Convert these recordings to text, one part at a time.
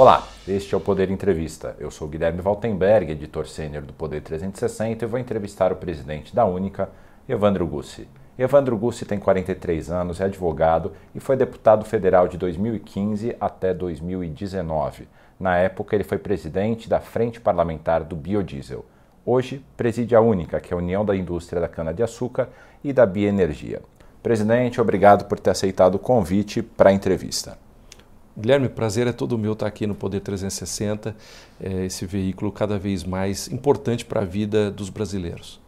Olá, este é o Poder Entrevista. Eu sou Guilherme Valtenberg, editor sênior do Poder 360 e vou entrevistar o presidente da Única, Evandro Gussi. Evandro Gussi tem 43 anos, é advogado e foi deputado federal de 2015 até 2019. Na época, ele foi presidente da Frente Parlamentar do Biodiesel. Hoje, preside a Única, que é a União da Indústria da Cana-de-Açúcar e da Bioenergia. Presidente, obrigado por ter aceitado o convite para a entrevista. Guilherme, prazer é todo meu estar aqui no Poder 360, é, esse veículo cada vez mais importante para a vida dos brasileiros.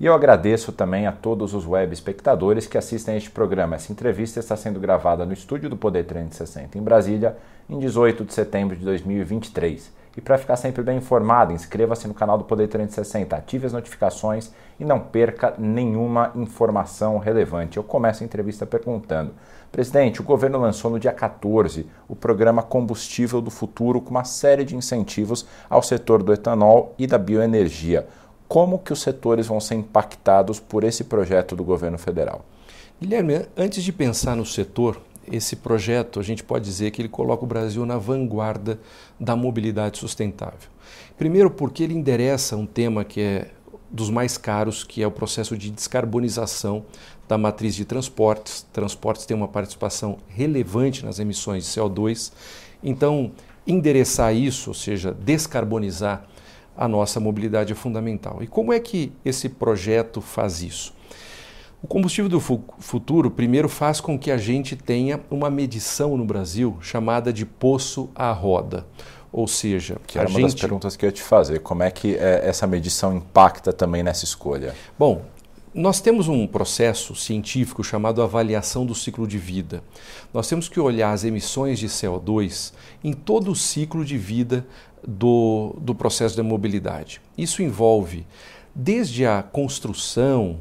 E eu agradeço também a todos os web espectadores que assistem a este programa. Essa entrevista está sendo gravada no estúdio do Poder 360 em Brasília, em 18 de setembro de 2023. E para ficar sempre bem informado, inscreva-se no canal do Poder 360, ative as notificações e não perca nenhuma informação relevante. Eu começo a entrevista perguntando: Presidente, o governo lançou no dia 14 o programa Combustível do Futuro com uma série de incentivos ao setor do etanol e da bioenergia. Como que os setores vão ser impactados por esse projeto do governo federal? Guilherme, antes de pensar no setor, esse projeto, a gente pode dizer que ele coloca o Brasil na vanguarda da mobilidade sustentável. Primeiro, porque ele endereça um tema que é dos mais caros, que é o processo de descarbonização da matriz de transportes. Transportes têm uma participação relevante nas emissões de CO2. Então, endereçar isso, ou seja, descarbonizar a nossa mobilidade é fundamental. E como é que esse projeto faz isso? O combustível do futuro, primeiro, faz com que a gente tenha uma medição no Brasil chamada de poço à roda. Ou seja, que era uma gente... das perguntas que eu ia te fazer. Como é que é, essa medição impacta também nessa escolha? Bom, nós temos um processo científico chamado avaliação do ciclo de vida. Nós temos que olhar as emissões de CO2 em todo o ciclo de vida do, do processo da mobilidade. Isso envolve desde a construção,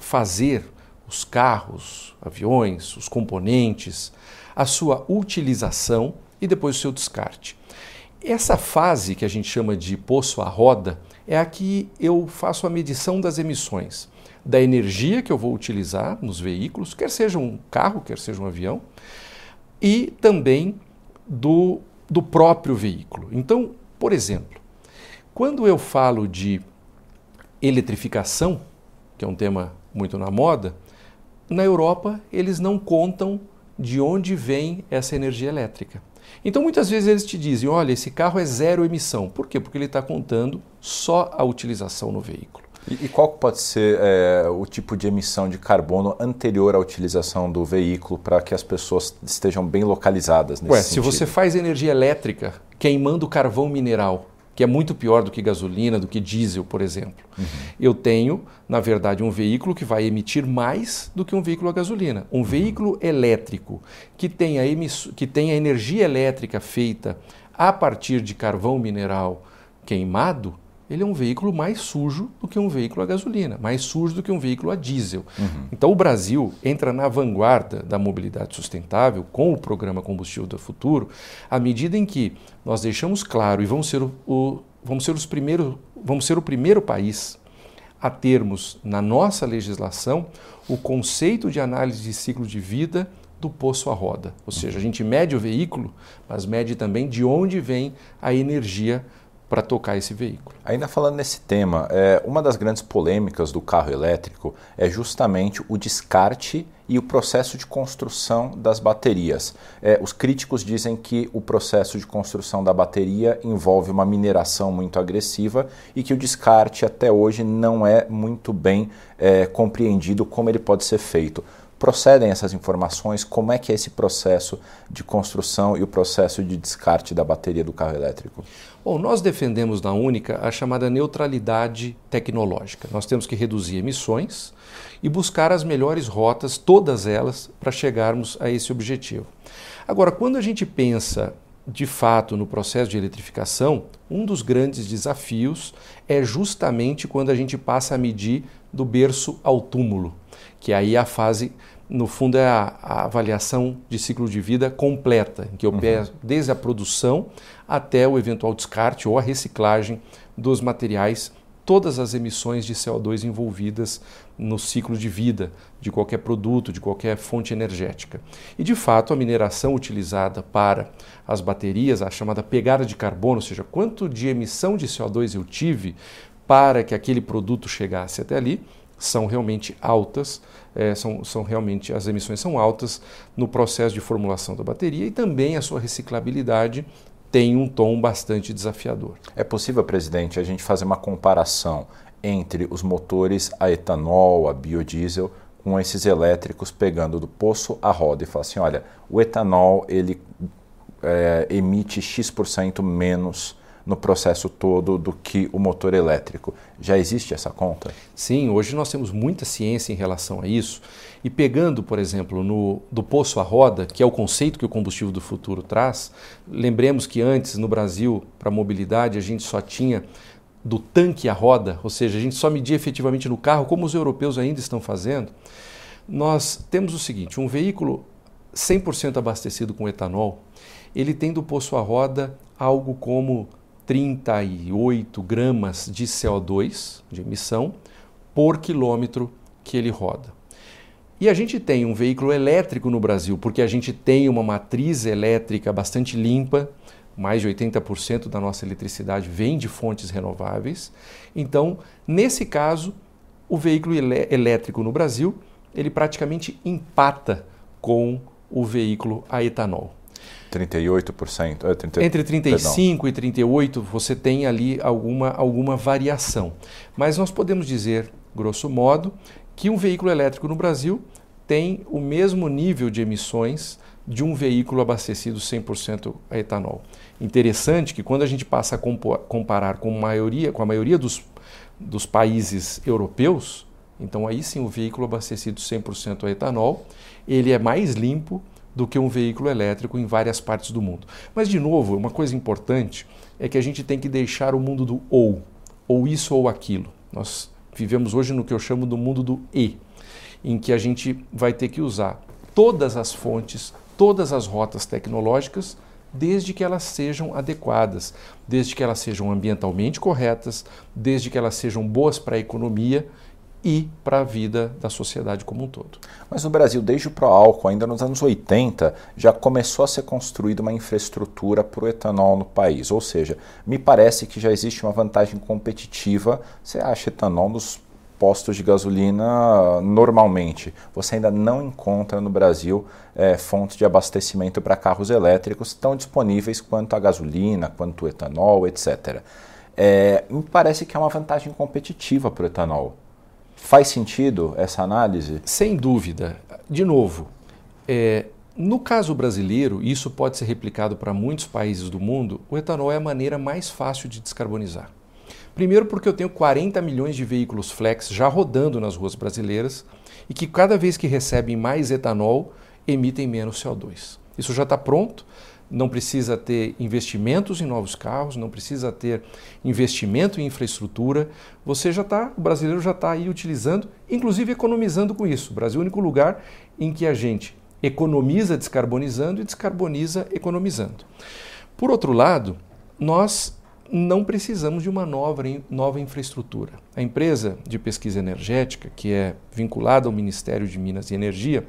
fazer os carros, aviões, os componentes, a sua utilização e depois o seu descarte. Essa fase que a gente chama de poço à roda é a que eu faço a medição das emissões da energia que eu vou utilizar nos veículos, quer seja um carro, quer seja um avião, e também do, do próprio veículo. Então, por exemplo, quando eu falo de eletrificação, que é um tema muito na moda, na Europa eles não contam de onde vem essa energia elétrica. Então muitas vezes eles te dizem: olha, esse carro é zero emissão. Por quê? Porque ele está contando só a utilização no veículo. E, e qual pode ser é, o tipo de emissão de carbono anterior à utilização do veículo para que as pessoas estejam bem localizadas nesse Ué, sentido? Se você faz energia elétrica queimando carvão mineral, que é muito pior do que gasolina, do que diesel, por exemplo. Uhum. Eu tenho, na verdade, um veículo que vai emitir mais do que um veículo a gasolina. Um uhum. veículo elétrico que tenha, que tenha energia elétrica feita a partir de carvão mineral queimado, ele é um veículo mais sujo do que um veículo a gasolina, mais sujo do que um veículo a diesel. Uhum. Então o Brasil entra na vanguarda da mobilidade sustentável com o programa Combustível do Futuro, à medida em que nós deixamos claro e vamos ser o, o vamos ser os primeiros, vamos ser o primeiro país a termos na nossa legislação o conceito de análise de ciclo de vida do poço à roda. Ou seja, a gente mede o veículo, mas mede também de onde vem a energia para tocar esse veículo. Ainda falando nesse tema, é, uma das grandes polêmicas do carro elétrico é justamente o descarte e o processo de construção das baterias. É, os críticos dizem que o processo de construção da bateria envolve uma mineração muito agressiva e que o descarte até hoje não é muito bem é, compreendido como ele pode ser feito procedem essas informações? Como é que é esse processo de construção e o processo de descarte da bateria do carro elétrico? Bom, nós defendemos na Única a chamada neutralidade tecnológica. Nós temos que reduzir emissões e buscar as melhores rotas, todas elas, para chegarmos a esse objetivo. Agora, quando a gente pensa de fato no processo de eletrificação, um dos grandes desafios é justamente quando a gente passa a medir do berço ao túmulo que aí a fase, no fundo, é a, a avaliação de ciclo de vida completa, em que eu uhum. desde a produção até o eventual descarte ou a reciclagem dos materiais todas as emissões de CO2 envolvidas no ciclo de vida de qualquer produto, de qualquer fonte energética. E de fato, a mineração utilizada para as baterias, a chamada pegada de carbono, ou seja, quanto de emissão de CO2 eu tive para que aquele produto chegasse até ali, são realmente altas, é, são, são realmente as emissões são altas no processo de formulação da bateria e também a sua reciclabilidade tem um tom bastante desafiador. É possível, presidente, a gente fazer uma comparação entre os motores a etanol, a biodiesel, com esses elétricos pegando do poço à roda e falar assim, olha, o etanol ele é, emite x% menos no processo todo do que o motor elétrico. Já existe essa conta? Sim, hoje nós temos muita ciência em relação a isso. E pegando, por exemplo, no, do poço à roda, que é o conceito que o combustível do futuro traz, lembremos que antes no Brasil, para mobilidade, a gente só tinha do tanque à roda, ou seja, a gente só media efetivamente no carro, como os europeus ainda estão fazendo. Nós temos o seguinte: um veículo 100% abastecido com etanol, ele tem do poço à roda algo como 38 gramas de CO2 de emissão por quilômetro que ele roda. E a gente tem um veículo elétrico no Brasil, porque a gente tem uma matriz elétrica bastante limpa, mais de 80% da nossa eletricidade vem de fontes renováveis. Então, nesse caso, o veículo elétrico no Brasil, ele praticamente empata com o veículo a etanol. 38%. É, 30, Entre 35% perdão. e 38% você tem ali alguma, alguma variação. Mas nós podemos dizer, grosso modo, que um veículo elétrico no Brasil tem o mesmo nível de emissões de um veículo abastecido 100% a etanol. Interessante que quando a gente passa a comparar com, maioria, com a maioria dos, dos países europeus, então aí sim o veículo abastecido 100% a etanol, ele é mais limpo, do que um veículo elétrico em várias partes do mundo. Mas, de novo, uma coisa importante é que a gente tem que deixar o mundo do ou, ou isso ou aquilo. Nós vivemos hoje no que eu chamo do mundo do e, em que a gente vai ter que usar todas as fontes, todas as rotas tecnológicas, desde que elas sejam adequadas, desde que elas sejam ambientalmente corretas, desde que elas sejam boas para a economia e para a vida da sociedade como um todo. Mas no Brasil, desde o pró-álcool, ainda nos anos 80, já começou a ser construída uma infraestrutura para o etanol no país. Ou seja, me parece que já existe uma vantagem competitiva. Você acha etanol nos postos de gasolina normalmente. Você ainda não encontra no Brasil é, fontes de abastecimento para carros elétricos tão disponíveis quanto a gasolina, quanto o etanol, etc. É, me parece que é uma vantagem competitiva para o etanol. Faz sentido essa análise? Sem dúvida. De novo, é, no caso brasileiro, e isso pode ser replicado para muitos países do mundo, o etanol é a maneira mais fácil de descarbonizar. Primeiro, porque eu tenho 40 milhões de veículos flex já rodando nas ruas brasileiras e que cada vez que recebem mais etanol emitem menos CO2. Isso já está pronto, não precisa ter investimentos em novos carros, não precisa ter investimento em infraestrutura. Você já está, o brasileiro já está aí utilizando, inclusive economizando com isso. O Brasil é o único lugar em que a gente economiza descarbonizando e descarboniza economizando. Por outro lado, nós não precisamos de uma nova, nova infraestrutura. A empresa de pesquisa energética, que é vinculada ao Ministério de Minas e Energia,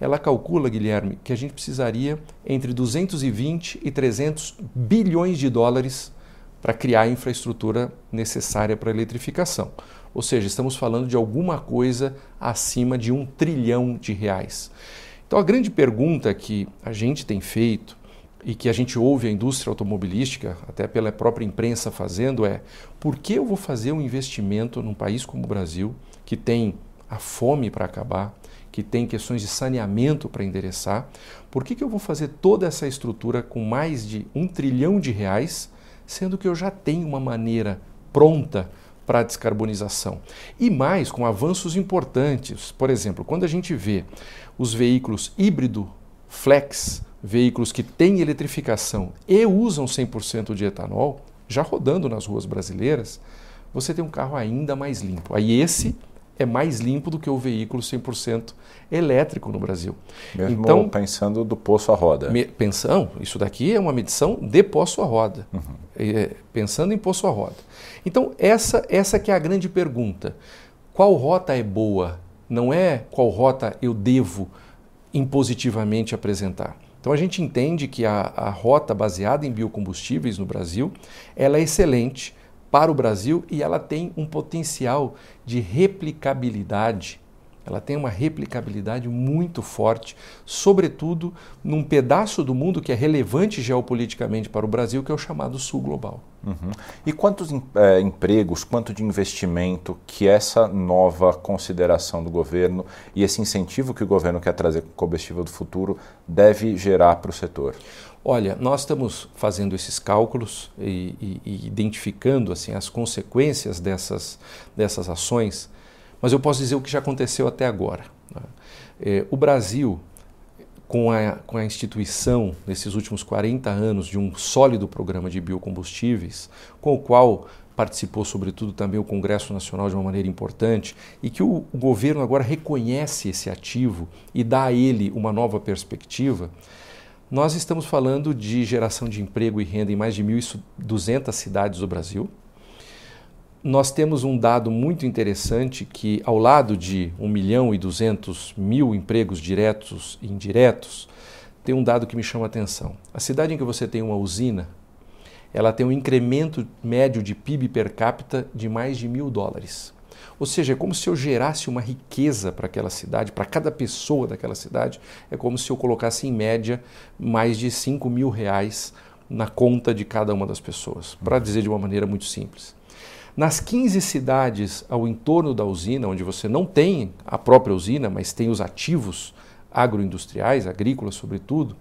ela calcula, Guilherme, que a gente precisaria entre 220 e 300 bilhões de dólares para criar a infraestrutura necessária para a eletrificação. Ou seja, estamos falando de alguma coisa acima de um trilhão de reais. Então, a grande pergunta que a gente tem feito e que a gente ouve a indústria automobilística, até pela própria imprensa fazendo, é por que eu vou fazer um investimento num país como o Brasil, que tem a fome para acabar, que tem questões de saneamento para endereçar, por que, que eu vou fazer toda essa estrutura com mais de um trilhão de reais, sendo que eu já tenho uma maneira pronta para a descarbonização? E mais, com avanços importantes. Por exemplo, quando a gente vê os veículos híbrido flex, veículos que têm eletrificação e usam 100% de etanol, já rodando nas ruas brasileiras, você tem um carro ainda mais limpo. Aí esse é mais limpo do que o veículo 100% elétrico no Brasil. Mesmo então, pensando do poço à roda. Me, pensando, isso daqui é uma medição de poço à roda. Uhum. É, pensando em poço à roda. Então, essa, essa que é a grande pergunta. Qual rota é boa? Não é qual rota eu devo impositivamente apresentar. Então a gente entende que a, a rota baseada em biocombustíveis no Brasil, ela é excelente para o Brasil e ela tem um potencial de replicabilidade ela tem uma replicabilidade muito forte, sobretudo num pedaço do mundo que é relevante geopoliticamente para o Brasil, que é o chamado Sul Global. Uhum. E quantos é, empregos, quanto de investimento que essa nova consideração do governo e esse incentivo que o governo quer trazer com o combustível do futuro deve gerar para o setor? Olha, nós estamos fazendo esses cálculos e, e, e identificando assim as consequências dessas, dessas ações mas eu posso dizer o que já aconteceu até agora. Né? É, o Brasil, com a, com a instituição, nesses últimos 40 anos, de um sólido programa de biocombustíveis, com o qual participou, sobretudo, também o Congresso Nacional de uma maneira importante, e que o, o governo agora reconhece esse ativo e dá a ele uma nova perspectiva. Nós estamos falando de geração de emprego e renda em mais de 1.200 cidades do Brasil, nós temos um dado muito interessante que, ao lado de 1 milhão e 200 mil empregos diretos e indiretos, tem um dado que me chama a atenção. A cidade em que você tem uma usina, ela tem um incremento médio de PIB per capita de mais de mil dólares. Ou seja, é como se eu gerasse uma riqueza para aquela cidade, para cada pessoa daquela cidade, é como se eu colocasse em média mais de 5 mil reais na conta de cada uma das pessoas, para dizer de uma maneira muito simples. Nas 15 cidades ao entorno da usina, onde você não tem a própria usina, mas tem os ativos agroindustriais, agrícolas sobretudo,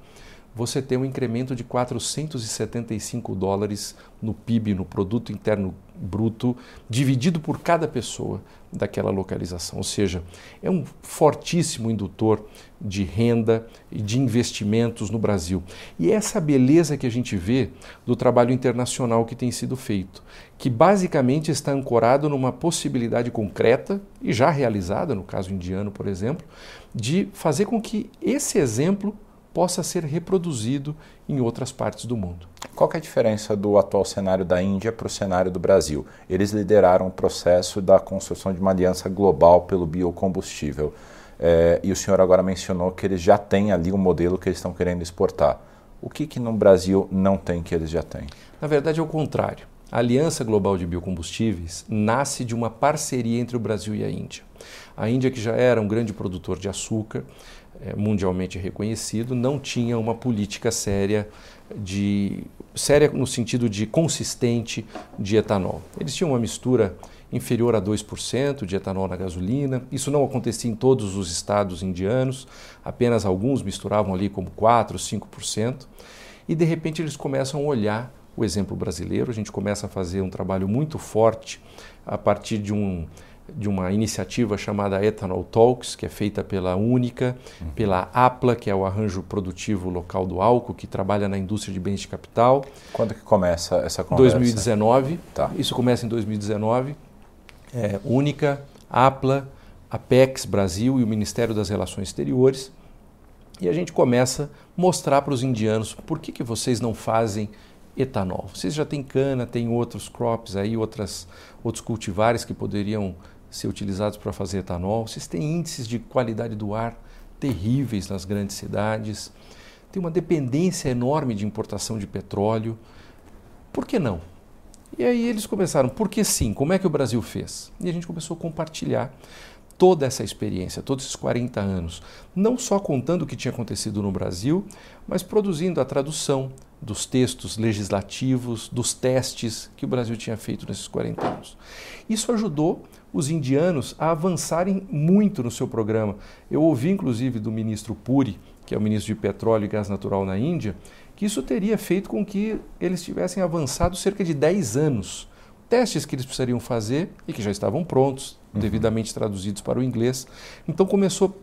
você tem um incremento de 475 dólares no PIB, no Produto Interno Bruto, dividido por cada pessoa daquela localização. Ou seja, é um fortíssimo indutor de renda e de investimentos no Brasil. E é essa beleza que a gente vê do trabalho internacional que tem sido feito, que basicamente está ancorado numa possibilidade concreta e já realizada, no caso indiano, por exemplo, de fazer com que esse exemplo possa ser reproduzido em outras partes do mundo. Qual é a diferença do atual cenário da Índia para o cenário do Brasil? Eles lideraram o processo da construção de uma aliança global pelo biocombustível. É, e o senhor agora mencionou que eles já têm ali um modelo que eles estão querendo exportar. O que, que no Brasil não tem que eles já têm? Na verdade, é o contrário. A Aliança Global de Biocombustíveis nasce de uma parceria entre o Brasil e a Índia. A Índia, que já era um grande produtor de açúcar, mundialmente reconhecido, não tinha uma política séria de séria no sentido de consistente de etanol. Eles tinham uma mistura inferior a 2% de etanol na gasolina. Isso não acontecia em todos os estados indianos, apenas alguns misturavam ali como 4, 5%. E de repente eles começam a olhar o exemplo brasileiro, a gente começa a fazer um trabalho muito forte a partir de um de uma iniciativa chamada Ethanol Talks, que é feita pela Única, uhum. pela APLA, que é o arranjo produtivo local do álcool, que trabalha na indústria de bens de capital. Quando que começa essa conversa? 2019. Tá. Isso começa em 2019. É, Única, APLA, Apex Brasil e o Ministério das Relações Exteriores. E a gente começa a mostrar para os indianos por que, que vocês não fazem etanol. Vocês já têm cana, tem outros crops aí, outras, outros cultivares que poderiam ser utilizados para fazer etanol. Vocês têm índices de qualidade do ar terríveis nas grandes cidades. Tem uma dependência enorme de importação de petróleo. Por que não? E aí eles começaram, por que sim? Como é que o Brasil fez? E a gente começou a compartilhar toda essa experiência, todos esses 40 anos, não só contando o que tinha acontecido no Brasil, mas produzindo a tradução dos textos legislativos, dos testes que o Brasil tinha feito nesses 40 anos. Isso ajudou os indianos a avançarem muito no seu programa. Eu ouvi, inclusive, do ministro Puri, que é o ministro de Petróleo e Gás Natural na Índia, que isso teria feito com que eles tivessem avançado cerca de 10 anos. Testes que eles precisariam fazer e que já estavam prontos, uhum. devidamente traduzidos para o inglês. Então começou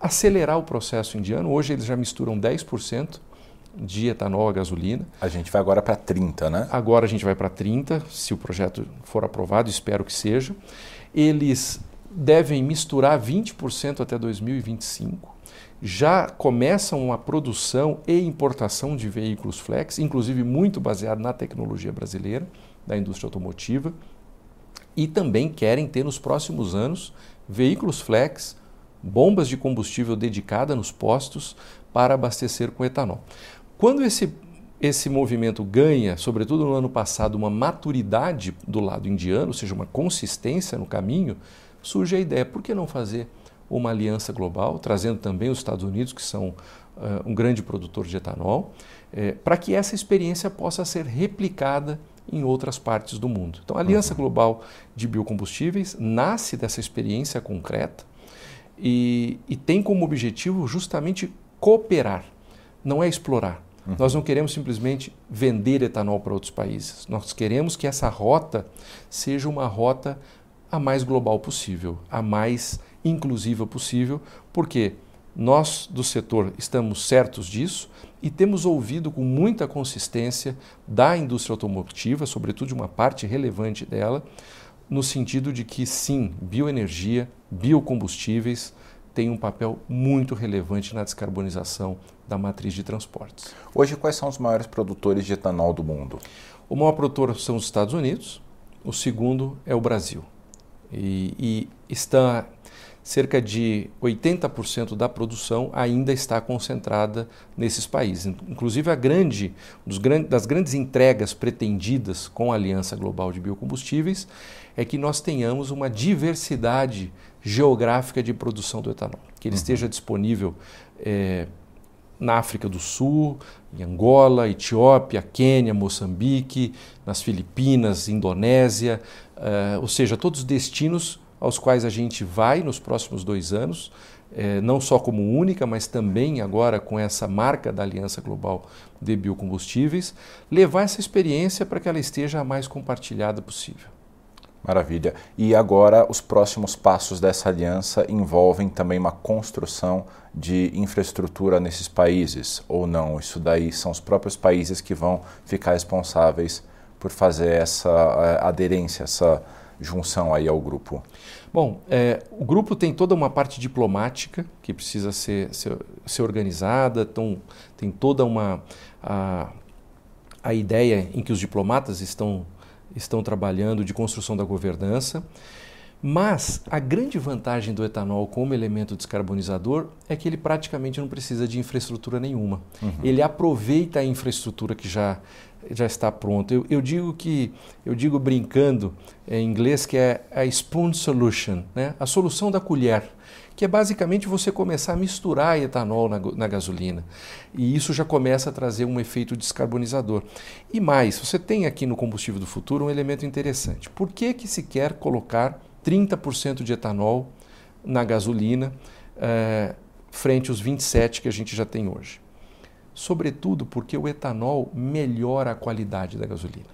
a acelerar o processo indiano. Hoje eles já misturam 10% de etanol a gasolina. A gente vai agora para 30, né? Agora a gente vai para 30, se o projeto for aprovado, espero que seja. Eles devem misturar 20% até 2025. Já começam a produção e importação de veículos flex, inclusive muito baseado na tecnologia brasileira, da indústria automotiva. E também querem ter nos próximos anos veículos flex, bombas de combustível dedicada nos postos para abastecer com etanol. Quando esse esse movimento ganha, sobretudo no ano passado, uma maturidade do lado indiano, ou seja, uma consistência no caminho, surge a ideia: por que não fazer uma aliança global, trazendo também os Estados Unidos, que são uh, um grande produtor de etanol, eh, para que essa experiência possa ser replicada em outras partes do mundo. Então, a Aliança uhum. Global de Biocombustíveis nasce dessa experiência concreta e, e tem como objetivo justamente cooperar, não é explorar. Uhum. Nós não queremos simplesmente vender etanol para outros países. Nós queremos que essa rota seja uma rota a mais global possível, a mais inclusiva possível, porque nós do setor estamos certos disso e temos ouvido com muita consistência da indústria automotiva, sobretudo de uma parte relevante dela, no sentido de que sim, bioenergia, biocombustíveis têm um papel muito relevante na descarbonização da matriz de transportes. Hoje, quais são os maiores produtores de etanol do mundo? O maior produtor são os Estados Unidos, o segundo é o Brasil. E, e está cerca de 80% da produção ainda está concentrada nesses países. Inclusive, a grande, das grandes entregas pretendidas com a Aliança Global de Biocombustíveis é que nós tenhamos uma diversidade geográfica de produção do etanol, que ele uhum. esteja disponível é, na África do Sul, em Angola, Etiópia, Quênia, Moçambique, nas Filipinas, Indonésia, uh, ou seja, todos os destinos aos quais a gente vai nos próximos dois anos, eh, não só como única, mas também agora com essa marca da Aliança Global de Biocombustíveis, levar essa experiência para que ela esteja a mais compartilhada possível. Maravilha. E agora os próximos passos dessa aliança envolvem também uma construção de infraestrutura nesses países ou não? Isso daí são os próprios países que vão ficar responsáveis por fazer essa eh, aderência, essa junção aí ao grupo? Bom, é, o grupo tem toda uma parte diplomática que precisa ser, ser, ser organizada, então, tem toda uma a, a ideia em que os diplomatas estão estão trabalhando de construção da governança. Mas a grande vantagem do etanol como elemento descarbonizador é que ele praticamente não precisa de infraestrutura nenhuma. Uhum. Ele aproveita a infraestrutura que já, já está pronta. Eu, eu digo que eu digo brincando em inglês que é a spoon solution, né? a solução da colher que é basicamente você começar a misturar etanol na, na, gasolina. E isso já começa a trazer um efeito descarbonizador. E mais, você tem aqui no combustível do futuro um elemento interessante. Por que, que se quer colocar 30% de etanol na gasolina eh, frente aos 27% que a gente já tem hoje? Sobretudo porque o etanol melhora a qualidade da gasolina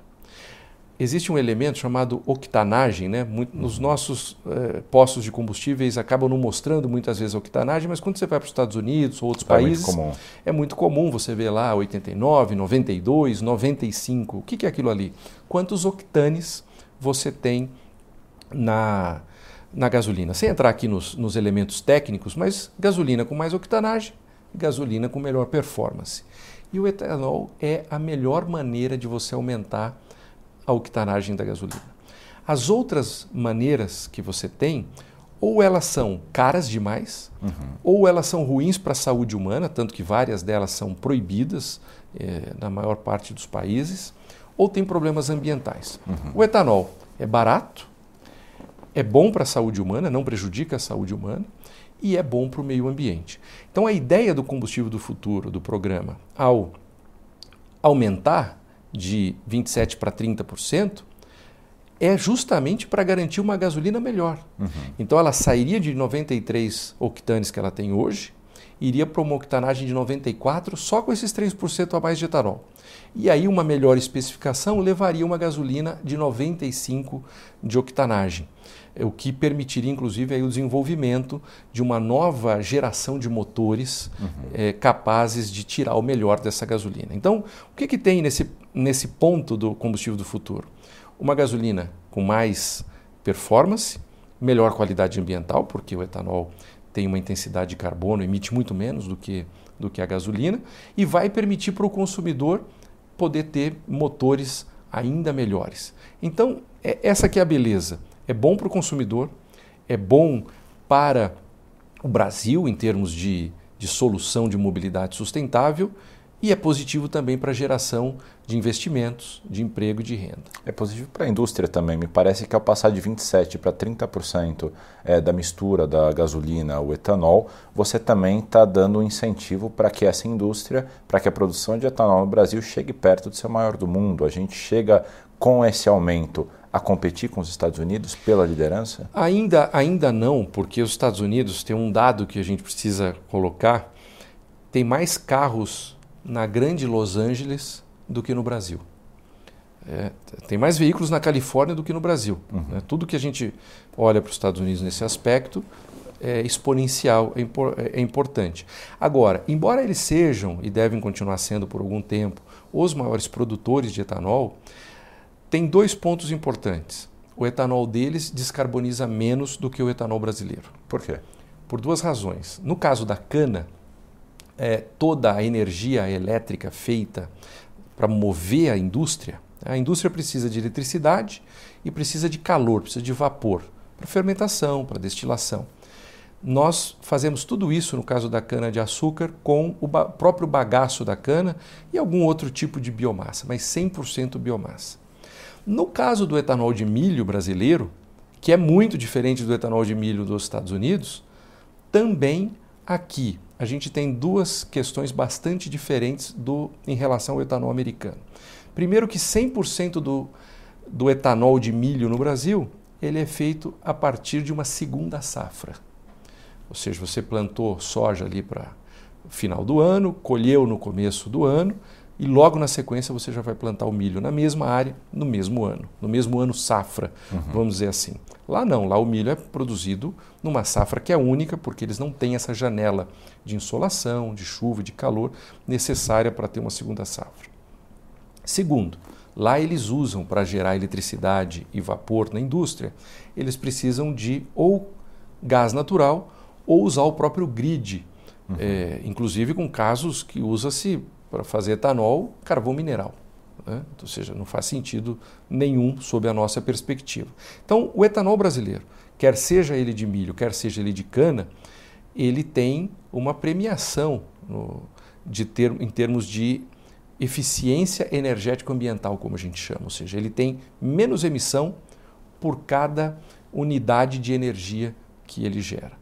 existe um elemento chamado octanagem, né? nos nossos eh, postos de combustíveis acabam não mostrando muitas vezes a octanagem, mas quando você vai para os Estados Unidos ou outros é países, muito é muito comum você ver lá 89, 92, 95. O que, que é aquilo ali? Quantos octanes você tem na, na gasolina? Sem entrar aqui nos, nos elementos técnicos, mas gasolina com mais octanagem, gasolina com melhor performance. E o etanol é a melhor maneira de você aumentar a octanagem da gasolina. As outras maneiras que você tem, ou elas são caras demais, uhum. ou elas são ruins para a saúde humana, tanto que várias delas são proibidas eh, na maior parte dos países, ou tem problemas ambientais. Uhum. O etanol é barato, é bom para a saúde humana, não prejudica a saúde humana, e é bom para o meio ambiente. Então, a ideia do combustível do futuro, do programa, ao aumentar de 27% para 30%, é justamente para garantir uma gasolina melhor. Uhum. Então ela sairia de 93 octanes que ela tem hoje, iria para uma octanagem de 94 só com esses 3% a mais de etanol. E aí uma melhor especificação levaria uma gasolina de 95 de octanagem, o que permitiria inclusive aí, o desenvolvimento de uma nova geração de motores uhum. é, capazes de tirar o melhor dessa gasolina. Então, o que, que tem nesse, nesse ponto do combustível do futuro? Uma gasolina com mais performance, melhor qualidade ambiental, porque o etanol tem uma intensidade de carbono, emite muito menos do que, do que a gasolina, e vai permitir para o consumidor poder ter motores ainda melhores. Então, é, essa que é a beleza. É bom para o consumidor, é bom para o Brasil em termos de, de solução de mobilidade sustentável e é positivo também para a geração de investimentos, de emprego e de renda. É positivo para a indústria também. Me parece que ao passar de 27% para 30% é, da mistura da gasolina, o etanol, você também está dando um incentivo para que essa indústria, para que a produção de etanol no Brasil chegue perto de ser o maior do mundo. A gente chega com esse aumento a competir com os Estados Unidos pela liderança? Ainda, ainda não, porque os Estados Unidos tem um dado que a gente precisa colocar, tem mais carros na grande Los Angeles do que no Brasil. É, tem mais veículos na Califórnia do que no Brasil. Uhum. Né? Tudo que a gente olha para os Estados Unidos nesse aspecto é exponencial, é, impor, é, é importante. Agora, embora eles sejam e devem continuar sendo por algum tempo os maiores produtores de etanol, tem dois pontos importantes. O etanol deles descarboniza menos do que o etanol brasileiro. Por quê? Por duas razões. No caso da cana, é, toda a energia elétrica feita para mover a indústria, a indústria precisa de eletricidade e precisa de calor, precisa de vapor para fermentação, para destilação. Nós fazemos tudo isso no caso da cana de açúcar com o ba próprio bagaço da cana e algum outro tipo de biomassa, mas 100% biomassa. No caso do etanol de milho brasileiro, que é muito diferente do etanol de milho dos Estados Unidos, também aqui a gente tem duas questões bastante diferentes do, em relação ao etanol americano. Primeiro que 100% do, do etanol de milho no Brasil ele é feito a partir de uma segunda safra. Ou seja, você plantou soja ali para final do ano, colheu no começo do ano e logo na sequência você já vai plantar o milho na mesma área, no mesmo ano, no mesmo ano safra, uhum. vamos dizer assim. Lá não, lá o milho é produzido numa safra que é única, porque eles não têm essa janela de insolação, de chuva, de calor necessária para ter uma segunda safra. Segundo, lá eles usam para gerar eletricidade e vapor na indústria, eles precisam de ou gás natural ou usar o próprio grid, uhum. é, inclusive com casos que usa-se para fazer etanol, carvão mineral. Né? Ou seja, não faz sentido nenhum sob a nossa perspectiva. Então, o etanol brasileiro, quer seja ele de milho, quer seja ele de cana, ele tem uma premiação no, de ter, em termos de eficiência energético ambiental, como a gente chama. Ou seja, ele tem menos emissão por cada unidade de energia que ele gera.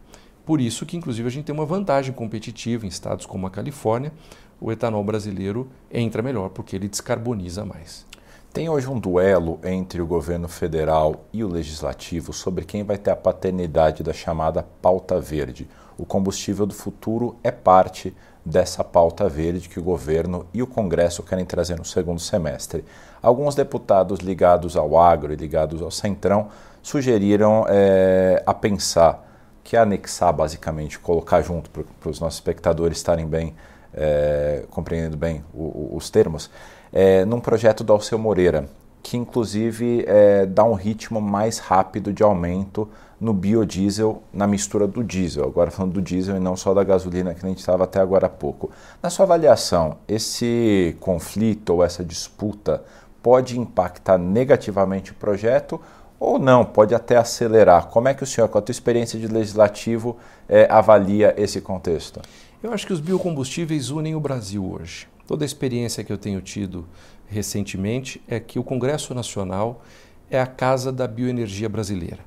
Por isso que, inclusive, a gente tem uma vantagem competitiva em estados como a Califórnia, o etanol brasileiro entra melhor porque ele descarboniza mais. Tem hoje um duelo entre o governo federal e o legislativo sobre quem vai ter a paternidade da chamada pauta verde. O combustível do futuro é parte dessa pauta verde que o governo e o Congresso querem trazer no segundo semestre. Alguns deputados ligados ao agro e ligados ao centrão sugeriram é, a pensar que é anexar, basicamente, colocar junto para os nossos espectadores estarem bem é, compreendendo bem o, o, os termos, é, num projeto do Alceu Moreira, que inclusive é, dá um ritmo mais rápido de aumento no biodiesel, na mistura do diesel. Agora falando do diesel e não só da gasolina que a gente estava até agora há pouco. Na sua avaliação, esse conflito ou essa disputa pode impactar negativamente o projeto ou não, pode até acelerar. Como é que o senhor, com a sua experiência de legislativo, é, avalia esse contexto? Eu acho que os biocombustíveis unem o Brasil hoje. Toda a experiência que eu tenho tido recentemente é que o Congresso Nacional é a casa da bioenergia brasileira.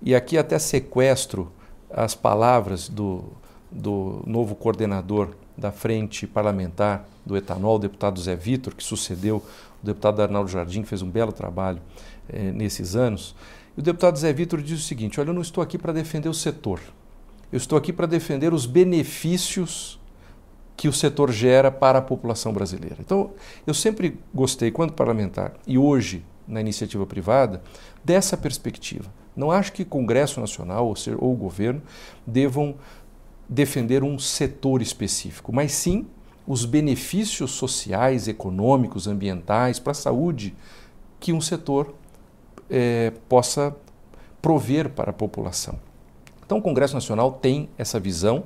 E aqui até sequestro as palavras do, do novo coordenador da frente parlamentar do etanol, o deputado Zé Vitor, que sucedeu o deputado Arnaldo Jardim, que fez um belo trabalho eh, nesses anos. E o deputado Zé Vitor diz o seguinte: Olha, eu não estou aqui para defender o setor, eu estou aqui para defender os benefícios que o setor gera para a população brasileira. Então, eu sempre gostei, quando parlamentar e hoje na iniciativa privada, dessa perspectiva. Não acho que Congresso Nacional ou, ser, ou o governo devam defender um setor específico, mas sim os benefícios sociais, econômicos, ambientais, para a saúde que um setor é, possa prover para a população. Então, o Congresso Nacional tem essa visão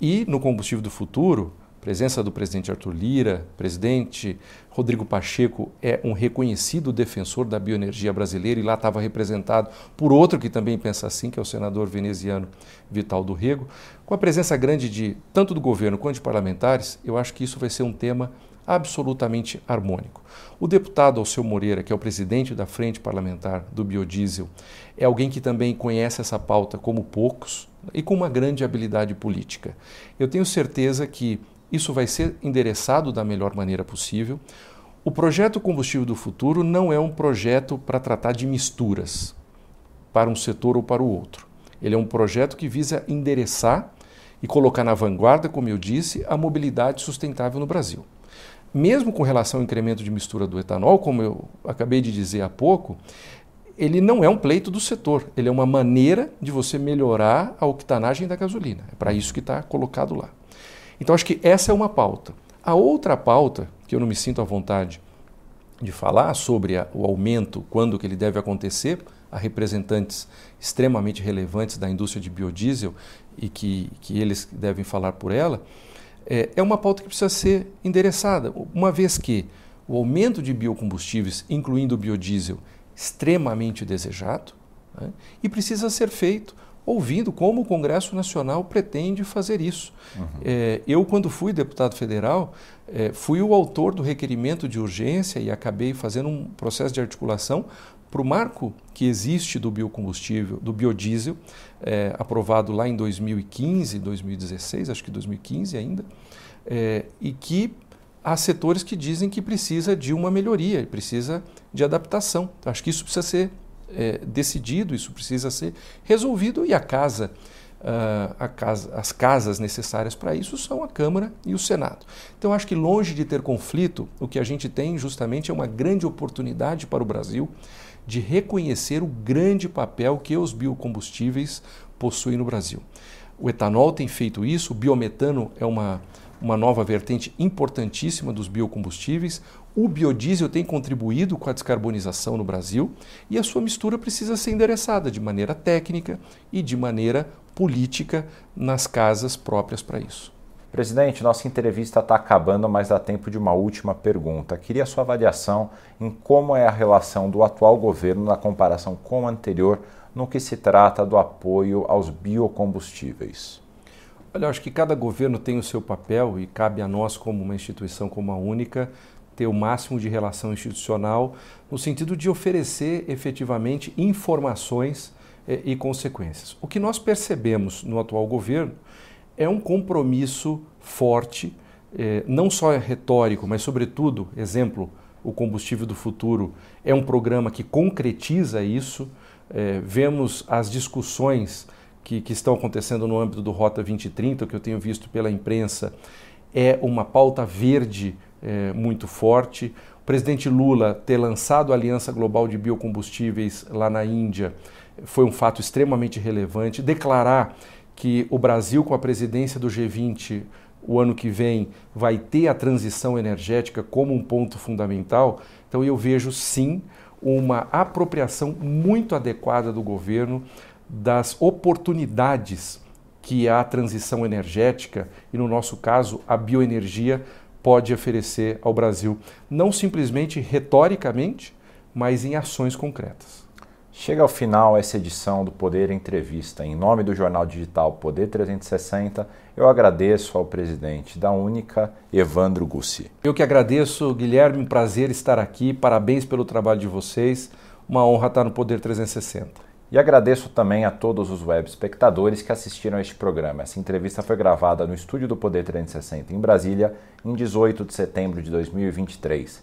e no combustível do futuro, presença do presidente Arthur Lira, presidente Rodrigo Pacheco é um reconhecido defensor da bioenergia brasileira e lá estava representado por outro que também pensa assim, que é o senador veneziano Vital do Rego. Com a presença grande de tanto do governo quanto de parlamentares, eu acho que isso vai ser um tema absolutamente harmônico. O deputado Alceu Moreira, que é o presidente da Frente Parlamentar do Biodiesel, é alguém que também conhece essa pauta como poucos e com uma grande habilidade política. Eu tenho certeza que isso vai ser endereçado da melhor maneira possível. O projeto Combustível do Futuro não é um projeto para tratar de misturas para um setor ou para o outro. Ele é um projeto que visa endereçar e colocar na vanguarda, como eu disse, a mobilidade sustentável no Brasil. Mesmo com relação ao incremento de mistura do etanol, como eu acabei de dizer há pouco, ele não é um pleito do setor, ele é uma maneira de você melhorar a octanagem da gasolina. É para isso que está colocado lá. Então, acho que essa é uma pauta. A outra pauta, que eu não me sinto à vontade de falar sobre a, o aumento, quando que ele deve acontecer, a representantes extremamente relevantes da indústria de biodiesel e que, que eles devem falar por ela, é, é uma pauta que precisa ser endereçada, uma vez que o aumento de biocombustíveis, incluindo o biodiesel, extremamente desejado né, e precisa ser feito ouvindo como o Congresso Nacional pretende fazer isso. Uhum. É, eu, quando fui deputado federal, é, fui o autor do requerimento de urgência e acabei fazendo um processo de articulação para o marco que existe do biocombustível, do biodiesel, é, aprovado lá em 2015, 2016, acho que 2015 ainda, é, e que há setores que dizem que precisa de uma melhoria, precisa de adaptação. Acho que isso precisa ser é, decidido, isso precisa ser resolvido e a casa, uh, a casa, as casas necessárias para isso são a Câmara e o Senado. Então acho que longe de ter conflito, o que a gente tem justamente é uma grande oportunidade para o Brasil de reconhecer o grande papel que os biocombustíveis possuem no Brasil. O etanol tem feito isso, o biometano é uma, uma nova vertente importantíssima dos biocombustíveis. O biodiesel tem contribuído com a descarbonização no Brasil e a sua mistura precisa ser endereçada de maneira técnica e de maneira política nas casas próprias para isso. Presidente, nossa entrevista está acabando, mas dá tempo de uma última pergunta. Queria sua avaliação em como é a relação do atual governo na comparação com o anterior no que se trata do apoio aos biocombustíveis. Olha, acho que cada governo tem o seu papel e cabe a nós, como uma instituição como a única, ter o máximo de relação institucional no sentido de oferecer efetivamente informações eh, e consequências. O que nós percebemos no atual governo é um compromisso forte, eh, não só retórico, mas, sobretudo, exemplo, o Combustível do Futuro é um programa que concretiza isso. Eh, vemos as discussões que, que estão acontecendo no âmbito do Rota 2030, que eu tenho visto pela imprensa, é uma pauta verde é, muito forte. O presidente Lula ter lançado a Aliança Global de Biocombustíveis lá na Índia foi um fato extremamente relevante. Declarar que o Brasil, com a presidência do G20 o ano que vem, vai ter a transição energética como um ponto fundamental. Então, eu vejo sim uma apropriação muito adequada do governo das oportunidades que a transição energética, e no nosso caso, a bioenergia, pode oferecer ao Brasil, não simplesmente retoricamente, mas em ações concretas. Chega ao final essa edição do Poder Entrevista. Em nome do jornal digital Poder 360, eu agradeço ao presidente da Única, Evandro Gussi. Eu que agradeço, Guilherme, um prazer estar aqui. Parabéns pelo trabalho de vocês. Uma honra estar no Poder 360. E agradeço também a todos os web espectadores que assistiram a este programa. Essa entrevista foi gravada no estúdio do Poder 360 em Brasília, em 18 de setembro de 2023.